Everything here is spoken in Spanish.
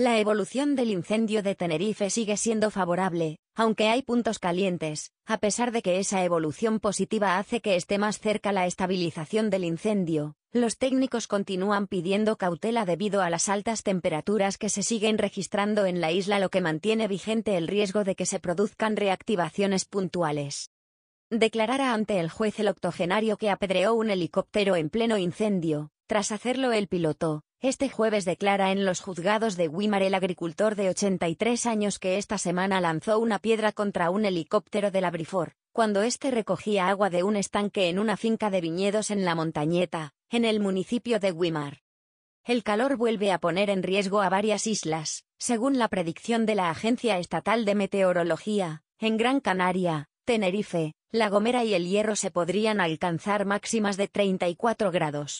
La evolución del incendio de Tenerife sigue siendo favorable, aunque hay puntos calientes, a pesar de que esa evolución positiva hace que esté más cerca la estabilización del incendio. Los técnicos continúan pidiendo cautela debido a las altas temperaturas que se siguen registrando en la isla, lo que mantiene vigente el riesgo de que se produzcan reactivaciones puntuales. Declarara ante el juez el octogenario que apedreó un helicóptero en pleno incendio, tras hacerlo el piloto, este jueves declara en los juzgados de Wimar el agricultor de 83 años que esta semana lanzó una piedra contra un helicóptero de la Brifor, cuando éste recogía agua de un estanque en una finca de viñedos en la montañeta, en el municipio de Wimar. El calor vuelve a poner en riesgo a varias islas, según la predicción de la Agencia Estatal de Meteorología, en Gran Canaria, Tenerife, La Gomera y El Hierro se podrían alcanzar máximas de 34 grados.